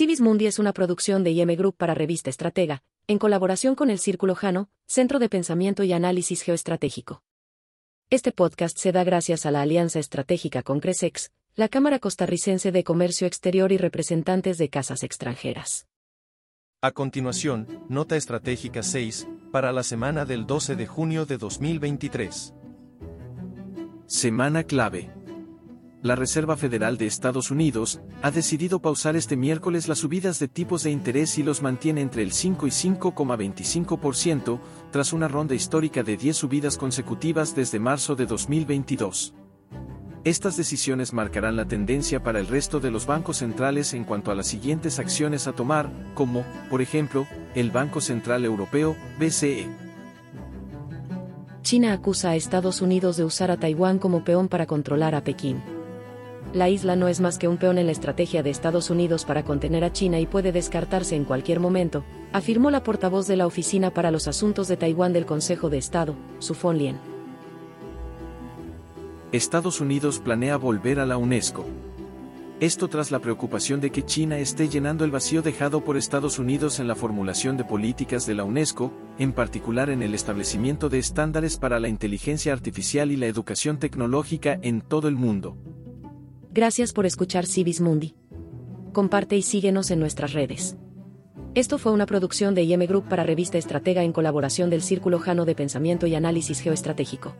Civis Mundi es una producción de IM Group para Revista Estratega, en colaboración con el Círculo Jano, Centro de Pensamiento y Análisis Geoestratégico. Este podcast se da gracias a la alianza estratégica con Cresex, la Cámara Costarricense de Comercio Exterior y representantes de casas extranjeras. A continuación, Nota Estratégica 6, para la semana del 12 de junio de 2023. Semana clave la Reserva Federal de Estados Unidos ha decidido pausar este miércoles las subidas de tipos de interés y los mantiene entre el 5 y 5,25%, tras una ronda histórica de 10 subidas consecutivas desde marzo de 2022. Estas decisiones marcarán la tendencia para el resto de los bancos centrales en cuanto a las siguientes acciones a tomar, como, por ejemplo, el Banco Central Europeo, BCE. China acusa a Estados Unidos de usar a Taiwán como peón para controlar a Pekín la isla no es más que un peón en la estrategia de Estados Unidos para contener a China y puede descartarse en cualquier momento, afirmó la portavoz de la Oficina para los Asuntos de Taiwán del Consejo de Estado, Su Fon Lien. Estados Unidos planea volver a la UNESCO. Esto tras la preocupación de que China esté llenando el vacío dejado por Estados Unidos en la formulación de políticas de la UNESCO, en particular en el establecimiento de estándares para la inteligencia artificial y la educación tecnológica en todo el mundo. Gracias por escuchar Civis Mundi. Comparte y síguenos en nuestras redes. Esto fue una producción de IM Group para Revista Estratega en colaboración del Círculo Jano de Pensamiento y Análisis Geoestratégico.